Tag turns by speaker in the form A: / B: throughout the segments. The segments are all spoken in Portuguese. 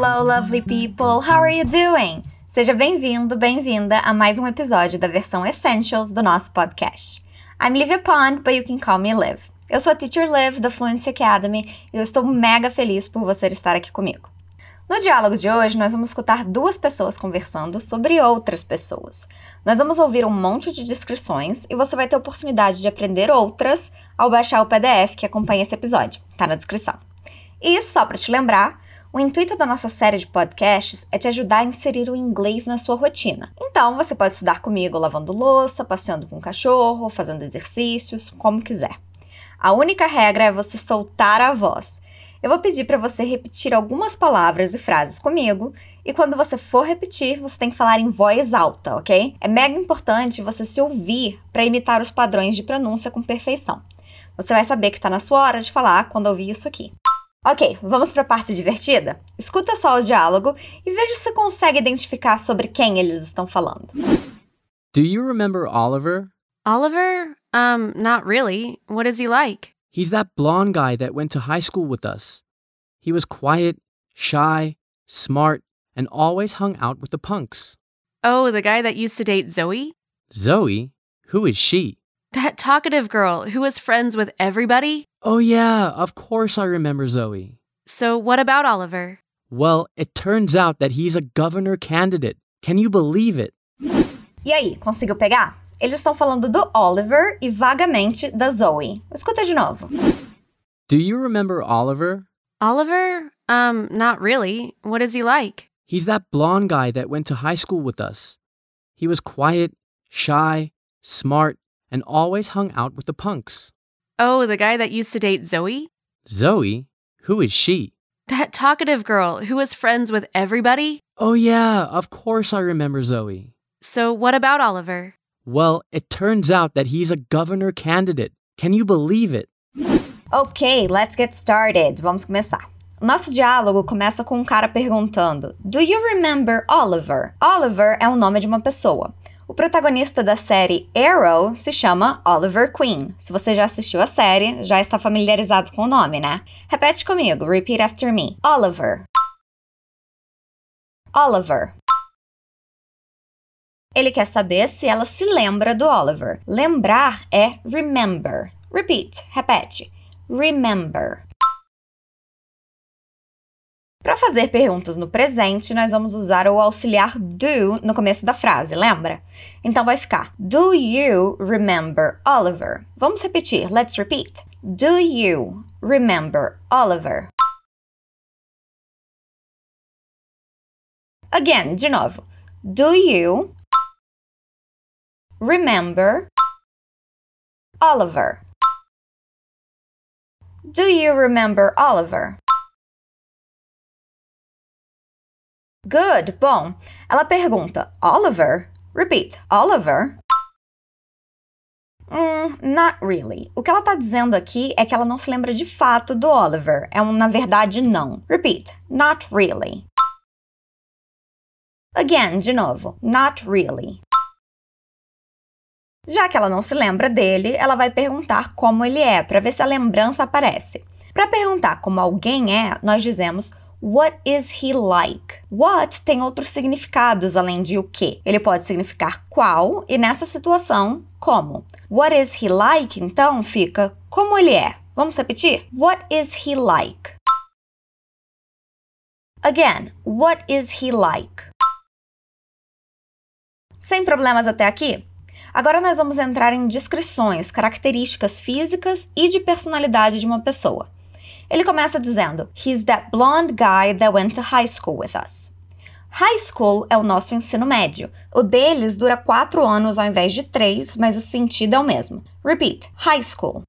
A: Hello, lovely people! How are you doing? Seja bem-vindo, bem-vinda a mais um episódio da versão Essentials do nosso podcast. I'm Livia Pond, but you can call me Liv. Eu sou a Teacher Liv da Fluency Academy e eu estou mega feliz por você estar aqui comigo. No diálogo de hoje, nós vamos escutar duas pessoas conversando sobre outras pessoas. Nós vamos ouvir um monte de descrições e você vai ter oportunidade de aprender outras ao baixar o PDF que acompanha esse episódio. Tá na descrição. E só para te lembrar, o intuito da nossa série de podcasts é te ajudar a inserir o inglês na sua rotina. Então, você pode estudar comigo lavando louça, passeando com o cachorro, fazendo exercícios, como quiser. A única regra é você soltar a voz. Eu vou pedir para você repetir algumas palavras e frases comigo, e quando você for repetir, você tem que falar em voz alta, ok? É mega importante você se ouvir para imitar os padrões de pronúncia com perfeição. Você vai saber que está na sua hora de falar quando ouvir isso aqui. Ok, vamos para a parte divertida? Escuta só o diálogo e veja se consegue identificar sobre quem eles estão falando.
B: Do you remember Oliver?
C: Oliver? Um, not really. What is he like?
B: He's that blonde guy that went to high school with us. He was quiet, shy, smart, and always hung out with the punks.
C: Oh, the guy that used to date Zoe?
B: Zoe? Who is she?
C: That talkative girl who was friends with everybody?
B: Oh, yeah, of course I remember Zoe.
C: So, what about Oliver?
B: Well, it turns out that he's a governor candidate. Can you believe it?
A: E aí, conseguiu pegar? Eles estão falando do Oliver e vagamente da Zoe. Escuta de novo.
B: Do you remember Oliver?
C: Oliver? Um, not really. What is he like?
B: He's that blonde guy that went to high school with us. He was quiet, shy, smart, and always hung out with the punks.
C: Oh, the guy that used to date Zoe?
B: Zoe? Who is she?
C: That talkative girl who was friends with everybody?
B: Oh, yeah, of course I remember Zoe.
C: So, what about Oliver?
B: Well, it turns out that he's a governor candidate. Can you believe it?
A: Ok, let's get started. Vamos começar. Nosso diálogo começa com um cara perguntando: Do you remember Oliver? Oliver é o nome de uma pessoa. O protagonista da série Arrow se chama Oliver Queen. Se você já assistiu a série, já está familiarizado com o nome, né? Repete comigo, repeat after me. Oliver. Oliver. Ele quer saber se ela se lembra do Oliver. Lembrar é remember. Repeat, repete. Remember. Para fazer perguntas no presente, nós vamos usar o auxiliar do no começo da frase, lembra? Então vai ficar Do you remember Oliver? Vamos repetir. Let's repeat. Do you remember Oliver? Again, de novo. Do you remember Oliver? Do you remember Oliver? Good, bom. Ela pergunta: Oliver? Repeat: Oliver? Hmm, not really. O que ela está dizendo aqui é que ela não se lembra de fato do Oliver. É um, na verdade, não. Repeat: Not really. Again, de novo: Not really. Já que ela não se lembra dele, ela vai perguntar como ele é, para ver se a lembrança aparece. Para perguntar como alguém é, nós dizemos What is he like? What tem outros significados além de o que. Ele pode significar qual e nessa situação, como. What is he like? Então fica como ele é. Vamos repetir? What is he like? Again, what is he like? Sem problemas até aqui? Agora nós vamos entrar em descrições, características físicas e de personalidade de uma pessoa. Ele começa dizendo: He's that blonde guy that went to high school with us. High school é o nosso ensino médio. O deles dura quatro anos ao invés de três, mas o sentido é o mesmo. Repeat: high school.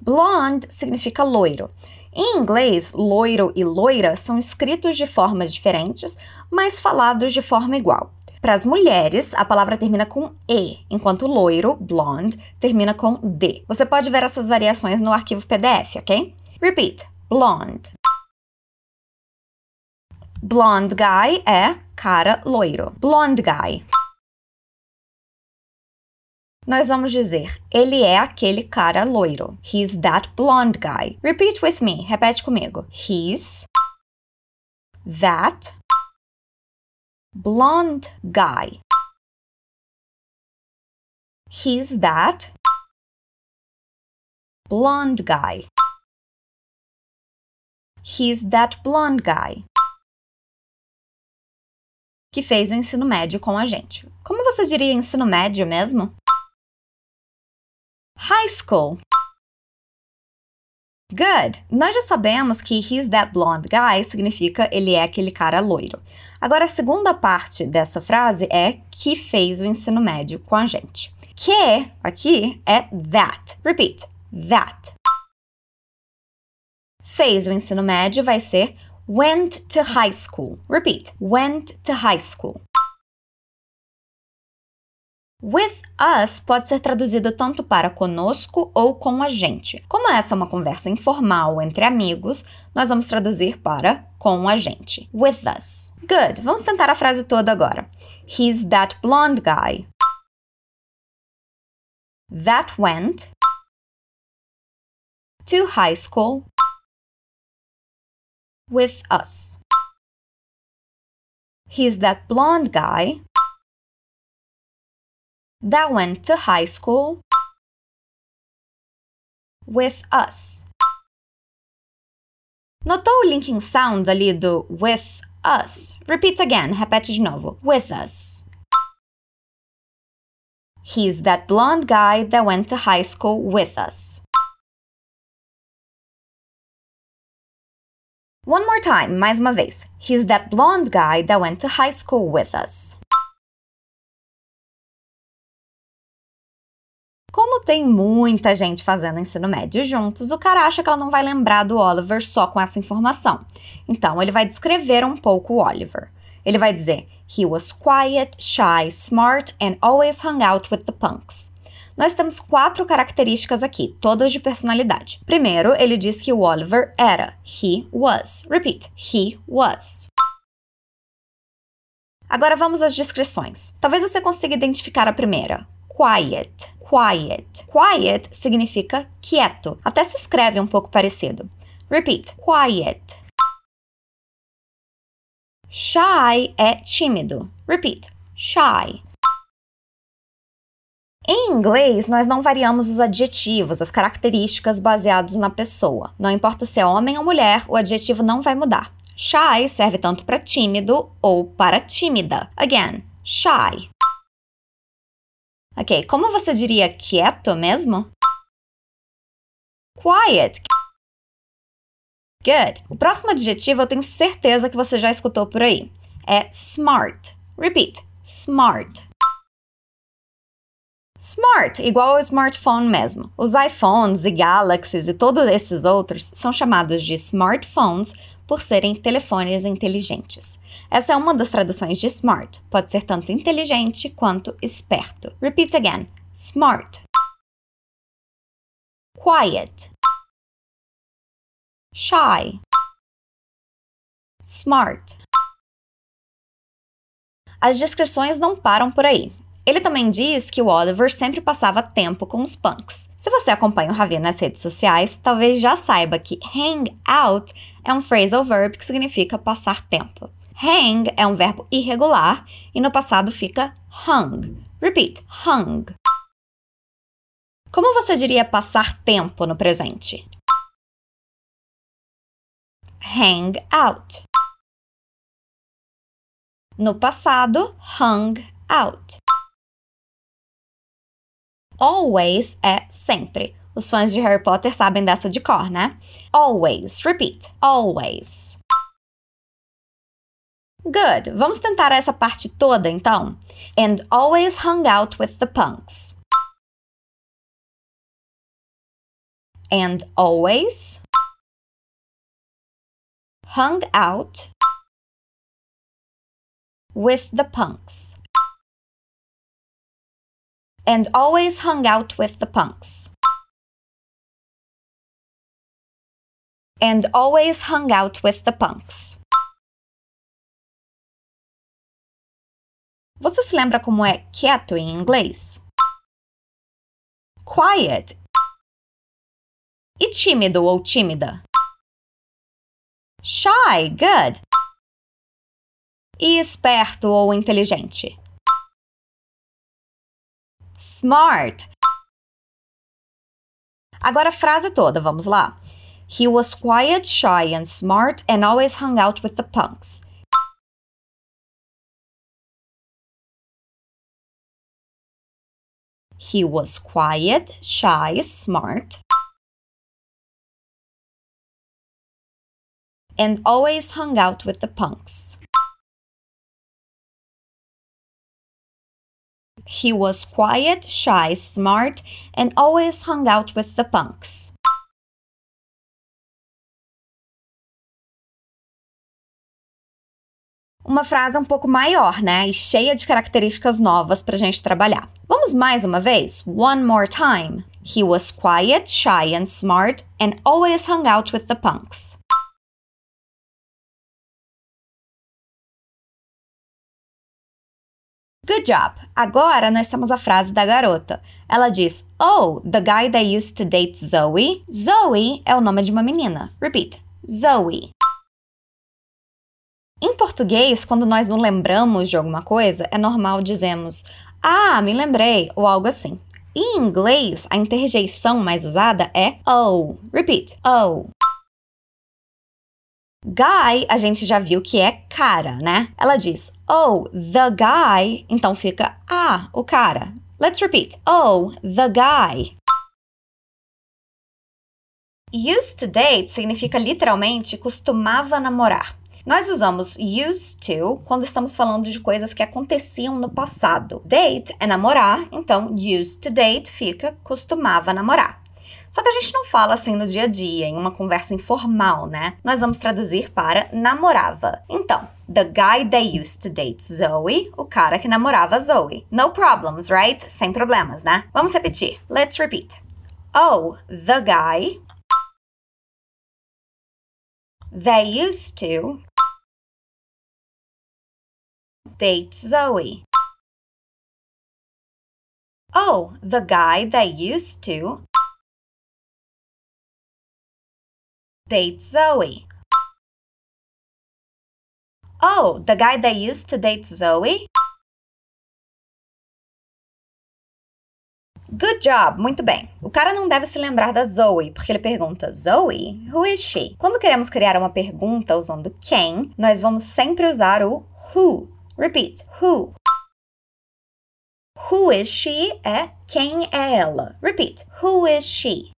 A: Blonde significa loiro. Em inglês, loiro e loira são escritos de formas diferentes, mas falados de forma igual. Para as mulheres, a palavra termina com E, enquanto loiro, blonde, termina com D. Você pode ver essas variações no arquivo PDF, ok? Repeat: blonde. Blonde guy é cara loiro. Blonde guy. Nós vamos dizer: ele é aquele cara loiro. He's that blonde guy. Repeat with me. Repete comigo. He's that blonde guy. He's that blonde guy. He's that blonde guy. Que fez o ensino médio com a gente. Como você diria ensino médio mesmo? High school. Good! Nós já sabemos que he's that blonde guy significa ele é aquele cara loiro. Agora, a segunda parte dessa frase é que fez o ensino médio com a gente. Que aqui é that. Repeat. That. Fez o ensino médio vai ser went to high school. Repeat. Went to high school. With us pode ser traduzido tanto para conosco ou com a gente. Como essa é uma conversa informal entre amigos, nós vamos traduzir para com a gente. With us. Good. Vamos tentar a frase toda agora. He's that blonde guy that went to high school with us. He's that blonde guy that went to high school with us. Notou o linking sound ali do with us? Repeat again, repete de novo. With us. He's that blonde guy that went to high school with us. One more time, mais uma vez. He's that blonde guy that went to high school with us. Como tem muita gente fazendo ensino médio juntos, o cara acha que ela não vai lembrar do Oliver só com essa informação. Então, ele vai descrever um pouco o Oliver. Ele vai dizer: He was quiet, shy, smart and always hung out with the punks. Nós temos quatro características aqui, todas de personalidade. Primeiro, ele diz que o Oliver era. He was. Repeat. He was. Agora vamos às descrições. Talvez você consiga identificar a primeira. Quiet quiet. Quiet significa quieto. Até se escreve um pouco parecido. Repeat. Quiet. Shy é tímido. Repeat. Shy. Em inglês, nós não variamos os adjetivos, as características baseados na pessoa. Não importa se é homem ou mulher, o adjetivo não vai mudar. Shy serve tanto para tímido ou para tímida. Again, shy. Ok, como você diria quieto mesmo? Quiet. Good. O próximo adjetivo eu tenho certeza que você já escutou por aí. É smart. Repeat. Smart. Smart, igual ao smartphone mesmo. Os iPhones e Galaxies e todos esses outros são chamados de smartphones por serem telefones inteligentes. Essa é uma das traduções de smart. Pode ser tanto inteligente quanto esperto. Repeat again. Smart. Quiet. Shy. Smart. As descrições não param por aí. Ele também diz que o Oliver sempre passava tempo com os punks. Se você acompanha o Ravi nas redes sociais, talvez já saiba que hang out é um phrasal verb que significa passar tempo. Hang é um verbo irregular e no passado fica hung. Repeat, hung. Como você diria passar tempo no presente? Hang out. No passado, hung out. Always é sempre. Os fãs de Harry Potter sabem dessa de cor, né? Always. Repeat. Always. Good. Vamos tentar essa parte toda então. And always hung out with the punks. And always hung out with the punks and always hung out with the punks. And always hung out with the punks. Você se lembra como é quieto em inglês? Quiet. E tímido ou tímida? Shy, good. E esperto ou inteligente? Smart. Agora a frase toda, vamos lá. He was quiet, shy, and smart and always hung out with the punks. He was quiet, shy, smart, and always hung out with the punks. He was quiet, shy, smart, and always hung out with the punks. Uma frase um pouco maior, né? E cheia de características novas para a gente trabalhar. Vamos mais uma vez? One more time. He was quiet, shy, and smart, and always hung out with the punks. Good job! Agora nós temos a frase da garota. Ela diz: Oh, the guy that used to date Zoe. Zoe é o nome de uma menina. Repeat: Zoe. Em português, quando nós não lembramos de alguma coisa, é normal dizermos: Ah, me lembrei, ou algo assim. Em inglês, a interjeição mais usada é oh. Repeat: Oh. Guy, a gente já viu que é cara, né? Ela diz, oh, the guy, então fica, ah, o cara. Let's repeat. Oh, the guy. Used to date significa literalmente costumava namorar. Nós usamos used to quando estamos falando de coisas que aconteciam no passado. Date é namorar, então used to date fica costumava namorar. Só que a gente não fala assim no dia a dia, em uma conversa informal, né? Nós vamos traduzir para namorava. Então, the guy that used to date Zoe, o cara que namorava Zoe. No problems, right? Sem problemas, né? Vamos repetir. Let's repeat. Oh, the guy that used to date Zoe. Oh, the guy that used to date Zoe. Oh, the guy that used to date Zoe? Good job, muito bem. O cara não deve se lembrar da Zoe, porque ele pergunta: Zoe? Who is she? Quando queremos criar uma pergunta usando quem, nós vamos sempre usar o who. Repeat: who. Who is she é quem é ela. Repeat: who is she?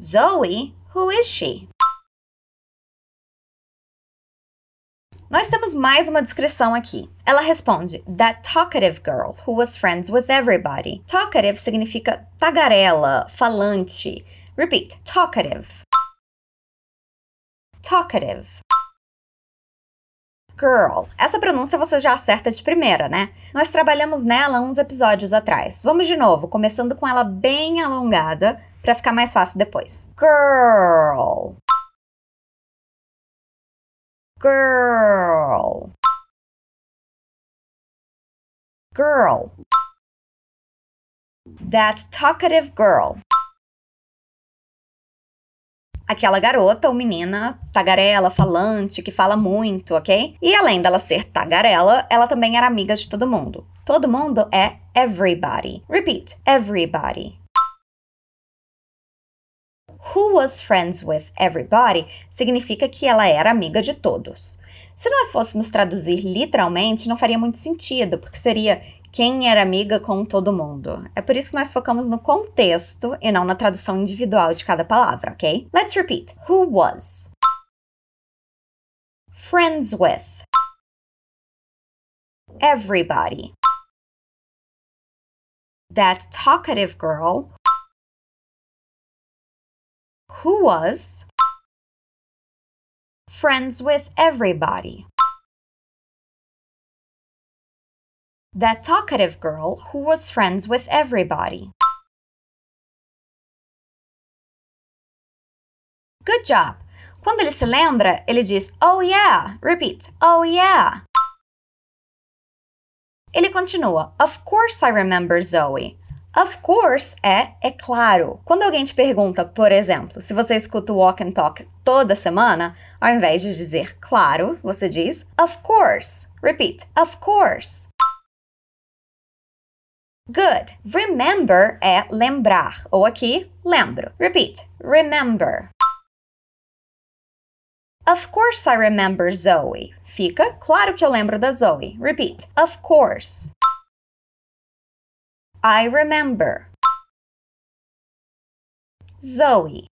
A: Zoe, who is she? Nós temos mais uma descrição aqui. Ela responde: That talkative girl who was friends with everybody. Talkative significa tagarela, falante. Repeat: talkative. Talkative. Girl. Essa pronúncia você já acerta de primeira, né? Nós trabalhamos nela uns episódios atrás. Vamos de novo, começando com ela bem alongada para ficar mais fácil depois. Girl. Girl. Girl. That talkative girl. Aquela garota ou menina tagarela, falante, que fala muito, ok? E além dela ser tagarela, ela também era amiga de todo mundo. Todo mundo é everybody. Repeat: everybody who was friends with everybody significa que ela era amiga de todos. Se nós fôssemos traduzir literalmente, não faria muito sentido, porque seria quem era amiga com todo mundo. É por isso que nós focamos no contexto e não na tradução individual de cada palavra, ok? Let's repeat. Who was? Friends with. Everybody. That talkative girl who was friends with everybody. That talkative girl who was friends with everybody. Good job! Quando ele se lembra, ele diz Oh yeah. Repeat. Oh yeah. Ele continua Of course I remember Zoe. Of course é é claro. Quando alguém te pergunta, por exemplo, se você escuta o Walk and Talk toda semana, ao invés de dizer claro, você diz of course. Repeat, of course. Good. Remember é lembrar, ou aqui, lembro. Repeat, remember. Of course I remember Zoe. Fica, claro que eu lembro da Zoe. Repeat, of course. I remember. Zoe.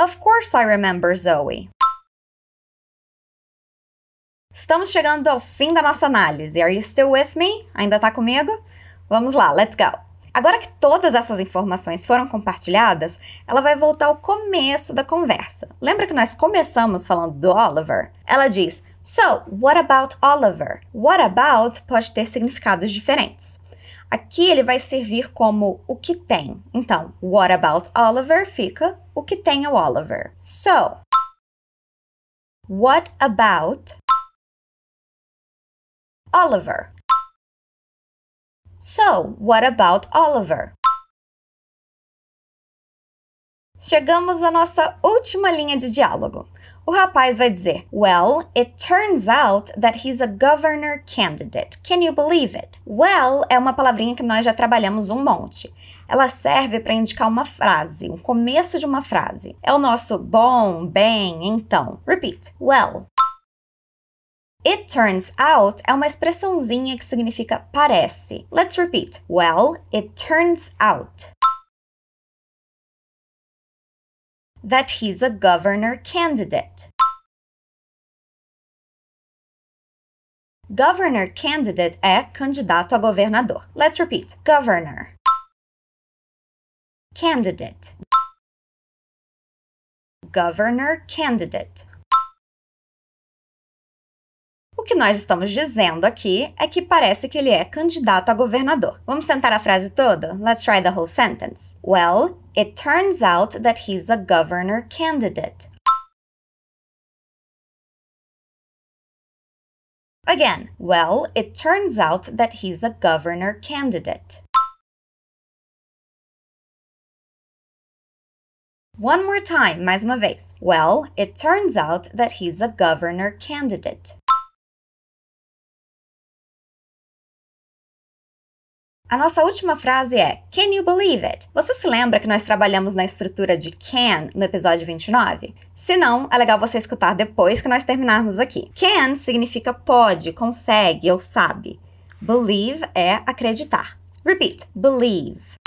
A: Of course I remember Zoe. Estamos chegando ao fim da nossa análise. Are you still with me? Ainda tá comigo? Vamos lá, let's go. Agora que todas essas informações foram compartilhadas, ela vai voltar ao começo da conversa. Lembra que nós começamos falando do Oliver? Ela diz: So, what about Oliver? What about pode ter significados diferentes. Aqui ele vai servir como o que tem. Então, what about Oliver fica o que tem o Oliver. So, what about Oliver? So, what about Oliver? Chegamos à nossa última linha de diálogo. O rapaz vai dizer: Well, it turns out that he's a governor candidate. Can you believe it? Well é uma palavrinha que nós já trabalhamos um monte. Ela serve para indicar uma frase, um começo de uma frase. É o nosso bom, bem, então. Repeat. Well. It turns out é uma expressãozinha que significa parece. Let's repeat. Well, it turns out. That he's a governor candidate. Governor candidate é candidato a governador. Let's repeat. Governor. Candidate. Governor candidate. O que nós estamos dizendo aqui é que parece que ele é candidato a governador. Vamos tentar a frase toda? Let's try the whole sentence. Well, it turns out that he's a governor candidate. Again, well, it turns out that he's a governor candidate. One more time, mais uma vez. Well, it turns out that he's a governor candidate. A nossa última frase é Can you believe it? Você se lembra que nós trabalhamos na estrutura de can no episódio 29? Se não, é legal você escutar depois que nós terminarmos aqui. Can significa pode, consegue ou sabe. Believe é acreditar. Repeat. Believe.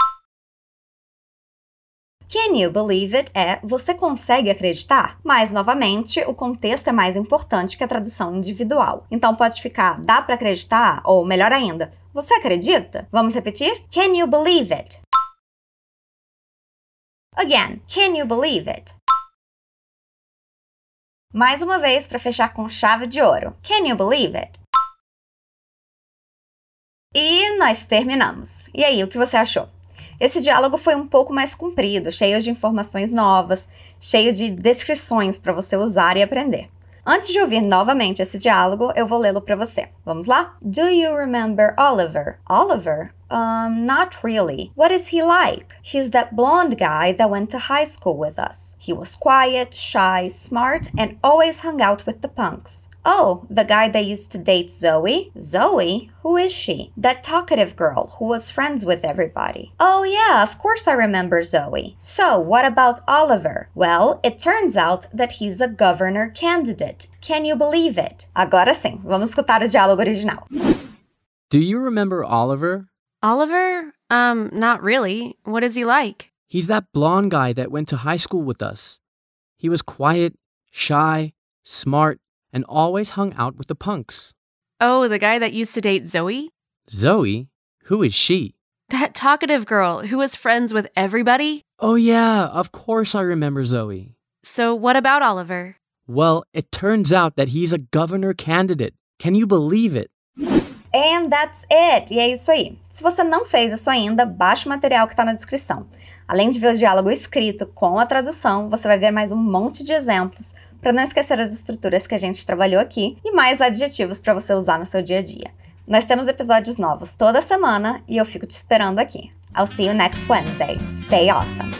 A: Can you believe it é você consegue acreditar? Mas, novamente, o contexto é mais importante que a tradução individual. Então pode ficar dá para acreditar ou melhor ainda, você acredita? Vamos repetir? Can you believe it? Again, can you believe it? Mais uma vez para fechar com chave de ouro. Can you believe it? E nós terminamos. E aí, o que você achou? Esse diálogo foi um pouco mais comprido, cheio de informações novas, cheio de descrições para você usar e aprender. Antes de ouvir novamente esse diálogo, eu vou lê-lo para você. Vamos lá? Do you remember Oliver? Oliver? Um, not really. What is he like? He's that blonde guy that went to high school with us. He was quiet, shy, smart, and always hung out with the punks. Oh, the guy that used to date Zoe? Zoe? Who is she? That talkative girl who was friends with everybody. Oh, yeah, of course I remember Zoe. So, what about Oliver? Well, it turns out that he's a governor candidate. Can you believe it? Agora sim, vamos escutar o diálogo original.
B: Do you remember Oliver?
C: Oliver? Um, not really. What is he like?
B: He's that blonde guy that went to high school with us. He was quiet, shy, smart, and always hung out with the punks.
C: Oh, the guy that used to date Zoe?
B: Zoe? Who is she?
C: That talkative girl who was friends with everybody?
B: Oh, yeah, of course I remember Zoe.
C: So, what about Oliver?
B: Well, it turns out that he's a governor candidate. Can you believe it?
A: And that's it! E é isso aí. Se você não fez isso ainda, baixe o material que está na descrição. Além de ver o diálogo escrito com a tradução, você vai ver mais um monte de exemplos para não esquecer as estruturas que a gente trabalhou aqui e mais adjetivos para você usar no seu dia a dia. Nós temos episódios novos toda semana e eu fico te esperando aqui. I'll see you next Wednesday. Stay awesome.